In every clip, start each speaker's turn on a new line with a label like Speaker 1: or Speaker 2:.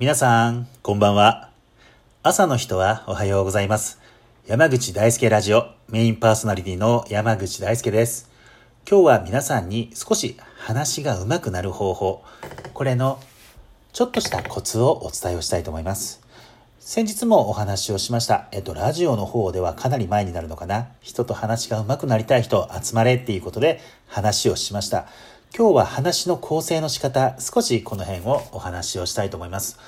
Speaker 1: 皆さん、こんばんは。朝の人はおはようございます。山口大輔ラジオメインパーソナリティの山口大輔です。今日は皆さんに少し話が上手くなる方法、これのちょっとしたコツをお伝えをしたいと思います。先日もお話をしました。えっと、ラジオの方ではかなり前になるのかな。人と話が上手くなりたい人集まれっていうことで話をしました。今日は話の構成の仕方、少しこの辺をお話をしたいと思います。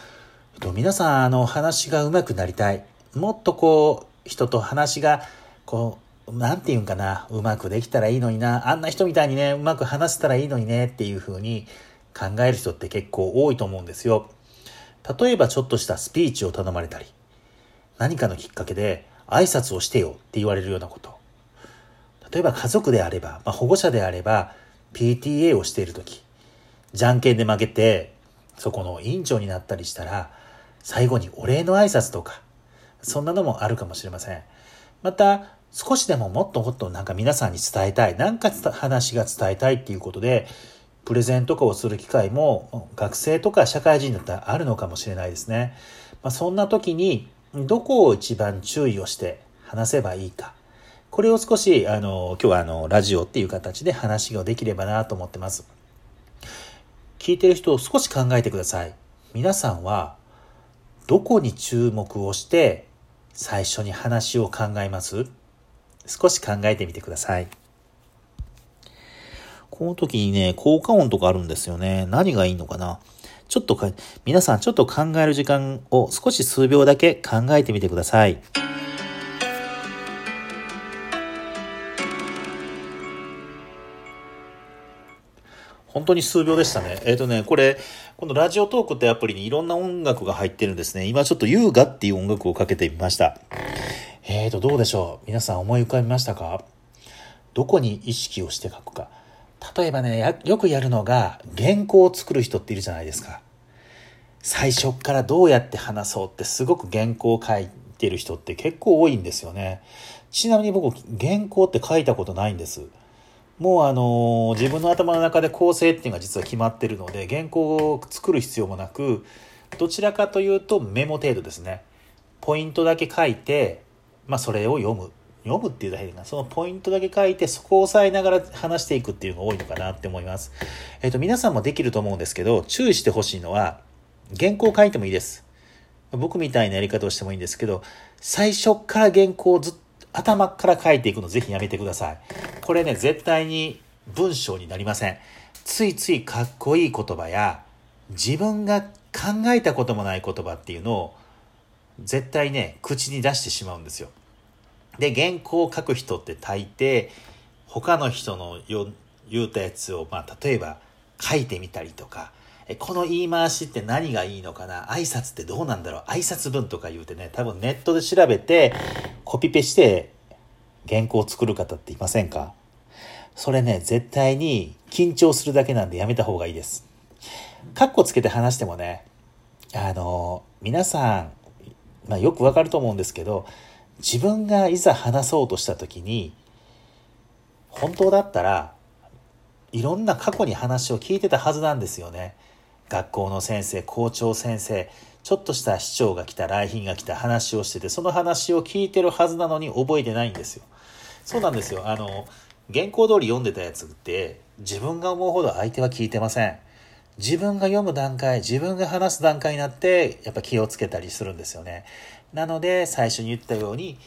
Speaker 1: えっと、皆さん、あの、話が上手くなりたい。もっとこう、人と話が、こう、なんて言うんかな、うまくできたらいいのにな、あんな人みたいにね、うまく話せたらいいのにね、っていうふうに考える人って結構多いと思うんですよ。例えばちょっとしたスピーチを頼まれたり、何かのきっかけで挨拶をしてよって言われるようなこと。例えば家族であれば、まあ、保護者であれば、PTA をしているとき、じゃんけんで負けて、そこの委員長になったりしたら、最後にお礼の挨拶とか、そんなのもあるかもしれません。また、少しでももっともっとなんか皆さんに伝えたい、なんか話が伝えたいっていうことで、プレゼンとかをする機会も学生とか社会人だったらあるのかもしれないですね。まあ、そんな時にどこを一番注意をして話せばいいか。これを少し、あの、今日はあの、ラジオっていう形で話ができればなと思ってます。聞いてる人を少し考えてください。皆さんは、どこに注目をして最初に話を考えます？少し考えてみてください。この時にね、効果音とかあるんですよね。何がいいのかな？ちょっとか、皆さんちょっと考える時間を少し数秒だけ考えてみてください。本当に数秒でしたね。えっ、ー、とね、これ、このラジオトークってアプリにいろんな音楽が入ってるんですね。今ちょっと優雅っていう音楽をかけてみました。えーと、どうでしょう？皆さん思い浮かびましたか？どこに意識をして書くか。例えばね、よくやるのが、原稿を作る人っているじゃないですか。最初からどうやって話そうってすごく原稿を書いてる人って結構多いんですよね。ちなみに僕、原稿って書いたことないんです。もうあの自分の頭の中で構成っていうのが実は決まってるので、原稿を作る必要もなく、どちらかというとメモ程度ですね。ポイントだけ書いて、まあそれを読む。読むっていうだけでな、そのポイントだけ書いて、そこを押さえながら話していくっていうのが多いのかなって思います。えっ、ー、と、皆さんもできると思うんですけど、注意してほしいのは、原稿を書いてもいいです。僕みたいなやり方をしてもいいんですけど、最初から原稿をずっと頭から書いていくのぜひやめてください。これね、絶対に文章になりません。ついついかっこいい言葉や、自分が考えたこともない言葉っていうのを、絶対ね、口に出してしまうんですよ。で、原稿を書く人って大抵、他の人の言うたやつを、まあ、例えば書いてみたりとか、この言い回しって何がいいのかな？挨拶ってどうなんだろう？挨拶文とか言うてね、多分ネットで調べて、コピペして原稿を作る方っていませんか？それね、絶対に緊張するだけなんでやめた方がいいです。カッコつけて話してもね、あの、皆さん、まあ、よくわかると思うんですけど、自分がいざ話そうとした時に、本当だったら、いろんな過去に話を聞いてたはずなんですよね。学校の先生、校長先生、ちょっとした市長が来た、来賓が来た話をしてて、その話を聞いてるはずなのに覚えてないんですよ。そうなんですよ。あの、原稿通り読んでたやつって、自分が思うほど相手は聞いてません。自分が読む段階、自分が話す段階になって、やっぱ気をつけたりするんですよね。なので、最初に言ったように、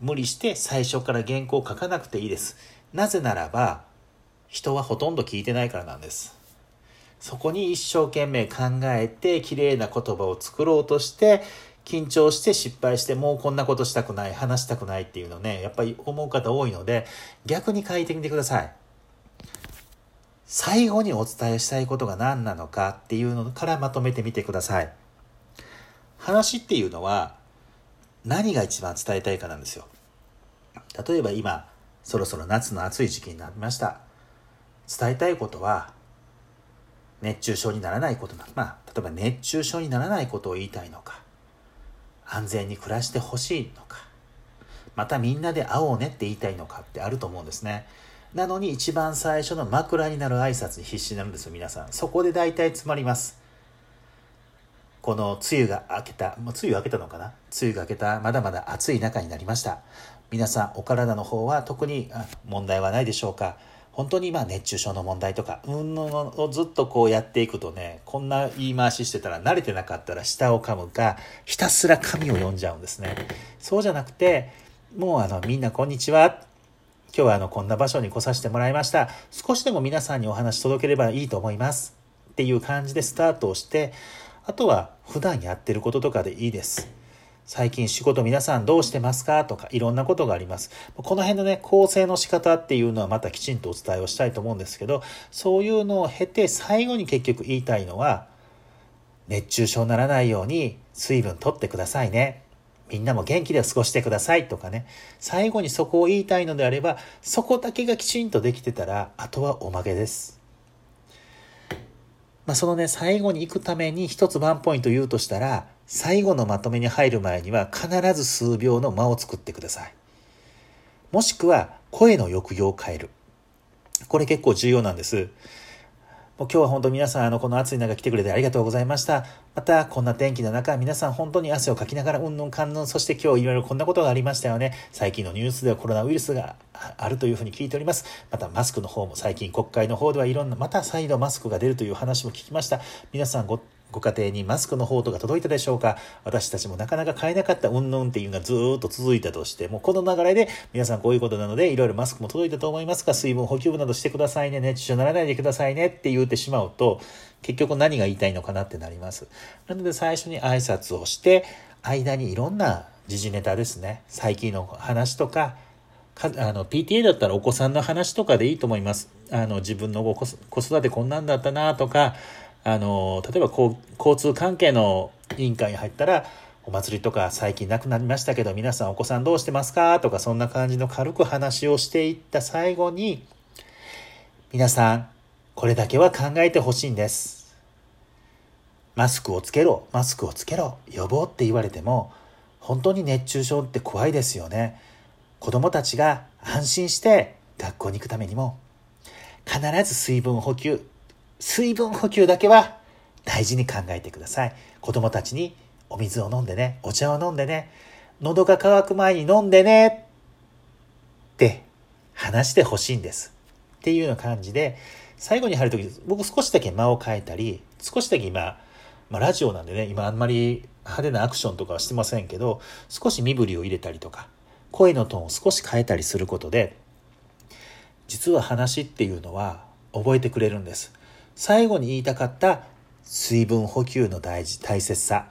Speaker 1: 無理して最初から原稿を書かなくていいです。なぜならば、人はほとんど聞いてないからなんです。そこに一生懸命考えて、綺麗な言葉を作ろうとして、緊張して失敗して、もうこんなことしたくない、話したくないっていうのね、やっぱり思う方多いので、逆に書いてみてください。最後にお伝えしたいことが何なのかっていうのからまとめてみてください。話っていうのは、何が一番伝えたいかなんですよ。例えば今、そろそろ夏の暑い時期になりました。伝えたいことは、熱中症にならないことな、まあ、例えば熱中症にならないことを言いたいのか、安全に暮らしてほしいのか、またみんなで会おうねって言いたいのかってあると思うんですね。なのに一番最初の枕になる挨拶に必死になるんですよ、皆さん。そこで大体詰まります。この梅雨が明けた、もう梅雨明けたのかな？梅雨が明けた、まだまだ暑い中になりました。皆さん、お体の方は特に問題はないでしょうか？本当にまあ熱中症の問題とか、うんのをずっとこうやっていくとね、こんな言い回ししてたら慣れてなかったら舌を噛むか、ひたすら紙を読んじゃうんですね。そうじゃなくて、もうあの、みんなこんにちは。今日はあの、こんな場所に来させてもらいました。少しでも皆さんにお話届ければいいと思います。っていう感じでスタートをして、あとは普段やってることとかでいいです。最近仕事皆さんどうしてますか？とかいろんなことがあります。この辺のね、構成の仕方っていうのはまたきちんとお伝えをしたいと思うんですけど、そういうのを経て最後に結局言いたいのは、熱中症にならないように水分取ってくださいね。みんなも元気で過ごしてくださいとかね。最後にそこを言いたいのであれば、そこだけがきちんとできてたら、あとはおまけです。まあ、そのね、最後に行くために一つワンポイント言うとしたら、最後のまとめに入る前には必ず数秒の間を作ってください。もしくは声の抑揚を変える。これ結構重要なんです。もう今日は本当皆さん、あの、この暑い中来てくれてありがとうございました。また、こんな天気の中、皆さん本当に汗をかきながら、うんぬんかんぬん、そして今日いろいろこんなことがありましたよね。最近のニュースではコロナウイルスがあるというふうに聞いております。また、マスクの方も最近国会の方ではいろんな、また再度マスクが出るという話も聞きました。皆さんごご家庭にマスクの方とか届いたでしょうか？私たちもなかなか買えなかったうんぬんっていうのがずっと続いたとして、もうこの流れで皆さんこういうことなので、いろいろマスクも届いたと思いますが、水分補給部などしてくださいね、熱中症にならないでくださいねって言ってしまうと、結局何が言いたいのかなってなります。なので最初に挨拶をして、間にいろんな時事ネタですね、最近の話とか、あの PTA だったらお子さんの話とかでいいと思います。あの自分の子育てこんなんだったなとか、あの、例えば交通関係の委員会に入ったら、お祭りとか最近なくなりましたけど、皆さんお子さんどうしてますか？とか、そんな感じの軽く話をしていった最後に、皆さん、これだけは考えてほしいんです。マスクをつけろ、マスクをつけろ、予防って言われても、本当に熱中症って怖いですよね。子供たちが安心して学校に行くためにも、必ず水分補給、水分補給だけは大事に考えてください。子供たちにお水を飲んでね、お茶を飲んでね、喉が渇く前に飲んでねって話してほしいんです。っていうような感じで、最後に入るとき、僕少しだけ間を変えたり、少しだけ今、まあ、ラジオなんでね、今あんまり派手なアクションとかはしてませんけど、少し身振りを入れたりとか、声のトーンを少し変えたりすることで、実は話っていうのは覚えてくれるんです。最後に言いたかった水分補給の大事、大切さ。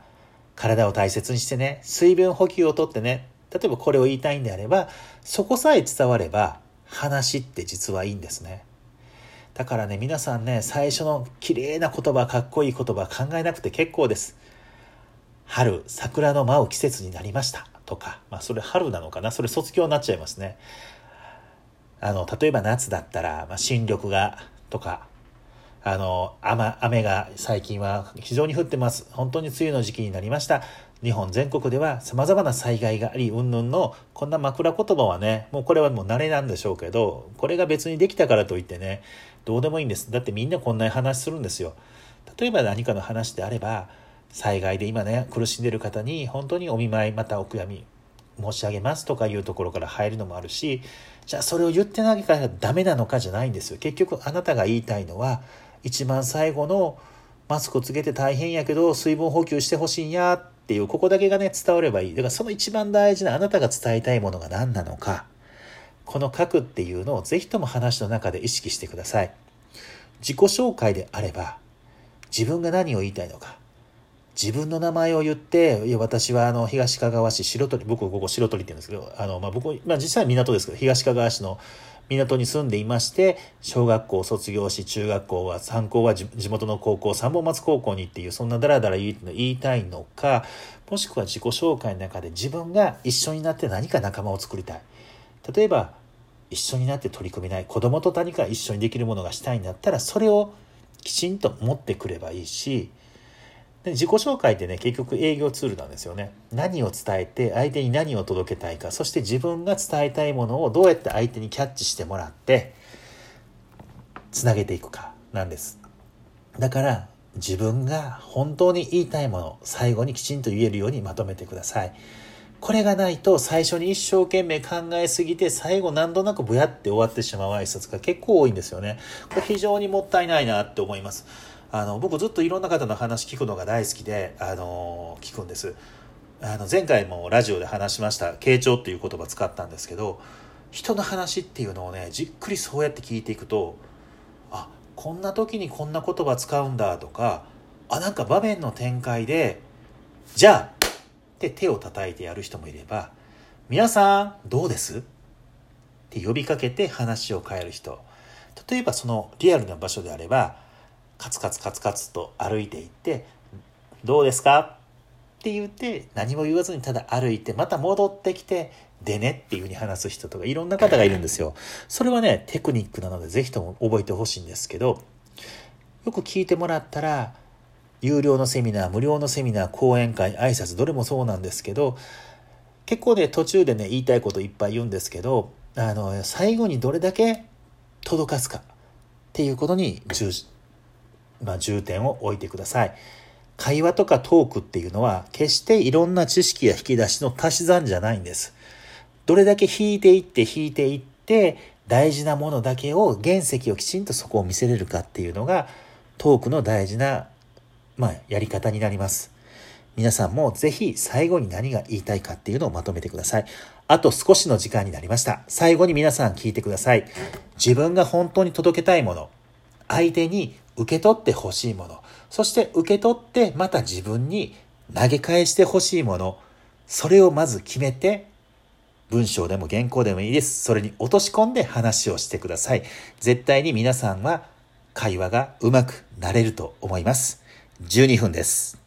Speaker 1: 体を大切にしてね、水分補給をとってね、例えばこれを言いたいんであれば、そこさえ伝われば話って実はいいんですね。だからね、皆さんね、最初の綺麗な言葉、かっこいい言葉考えなくて結構です。春、桜の舞う季節になりましたとか、まあそれ春なのかな？それ卒業になっちゃいますね。あの、例えば夏だったら、まあ、新緑がとか、あの、雨、雨が最近は非常に降ってます。本当に梅雨の時期になりました。日本全国では様々な災害があり、うんぬんの、こんな枕言葉はね、もうこれはもう慣れなんでしょうけど、これが別にできたからといってね、どうでもいいんです。だってみんなこんな話するんですよ。例えば何かの話であれば、災害で今ね、苦しんでいる方に本当にお見舞い、またお悔やみ申し上げますとかいうところから入るのもあるし、じゃあそれを言ってないからダメなのかじゃないんですよ。結局あなたが言いたいのは、一番最後のマスクをつけて大変やけど水分補給してほしいんやっていうここだけがね伝わればいい。だからその一番大事なあなたが伝えたいものが何なのかこの書くっていうのをぜひとも話の中で意識してください。自己紹介であれば自分が何を言いたいのか自分の名前を言って、いや、私はあの、東かがわ市白鳥、僕、ここ白鳥って言うんですけど、あの、まあ、僕、まあ、実際は港ですけど、東かがわ市の港に住んでいまして、小学校を卒業し、中学校は、参考は地元の高校、三本松高校にっていう、そんなダラダラ言いたいのか、もしくは自己紹介の中で自分が一緒になって何か仲間を作りたい。例えば、一緒になって取り組みない、子供と何か一緒にできるものがしたいんだったら、それをきちんと持ってくればいいし、で自己紹介ってね結局営業ツールなんですよね何を伝えて相手に何を届けたいかそして自分が伝えたいものをどうやって相手にキャッチしてもらってつなげていくかなんですだから自分が本当に言いたいもの、最後にきちんと言えるようにまとめてください。これがないと最初に一生懸命考えすぎて最後何となくぼやって終わってしまう挨拶が結構多いんですよね。これ非常にもったいないなって思います。あの、僕ずっといろんな方の話聞くのが大好きで、あの、聞くんです。あの、前回もラジオで話しました、傾聴っていう言葉使ったんですけど、人の話っていうのをね、じっくりそうやって聞いていくと、あ、こんな時にこんな言葉使うんだとか、あ、なんか場面の展開で、じゃあって手を叩いてやる人もいれば、皆さんどうです？って呼びかけて話を変える人。例えばそのリアルな場所であれば、カツカツカツカツと歩いていって、どうですか？って言って何も言わずにただ歩いてまた戻ってきてでねっていうふうに話す人とかいろんな方がいるんですよ。それはねテクニックなのでぜひとも覚えてほしいんですけどよく聞いてもらったら有料のセミナー、無料のセミナー、講演会、挨拶、どれもそうなんですけど、結構ね、途中でね、言いたいこといっぱい言うんですけど、あの、最後にどれだけ届かすかっていうことに重,、まあ、重点を置いてください。会話とかトークっていうのは、決していろんな知識や引き出しの足し算じゃないんです。どれだけ引いていって引いていって、大事なものだけを、原石をきちんとそこを見せれるかっていうのが、トークの大事なまあ、やり方になります。皆さんもぜひ最後に何が言いたいかっていうのをまとめてください。あと少しの時間になりました。最後に皆さん聞いてください。自分が本当に届けたいもの、相手に受け取ってほしいもの、そして受け取ってまた自分に投げ返してほしいもの、それをまず決めて、文章でも原稿でもいいです。それに落とし込んで話をしてください。絶対に皆さんは会話がうまくなれると思います。12分です。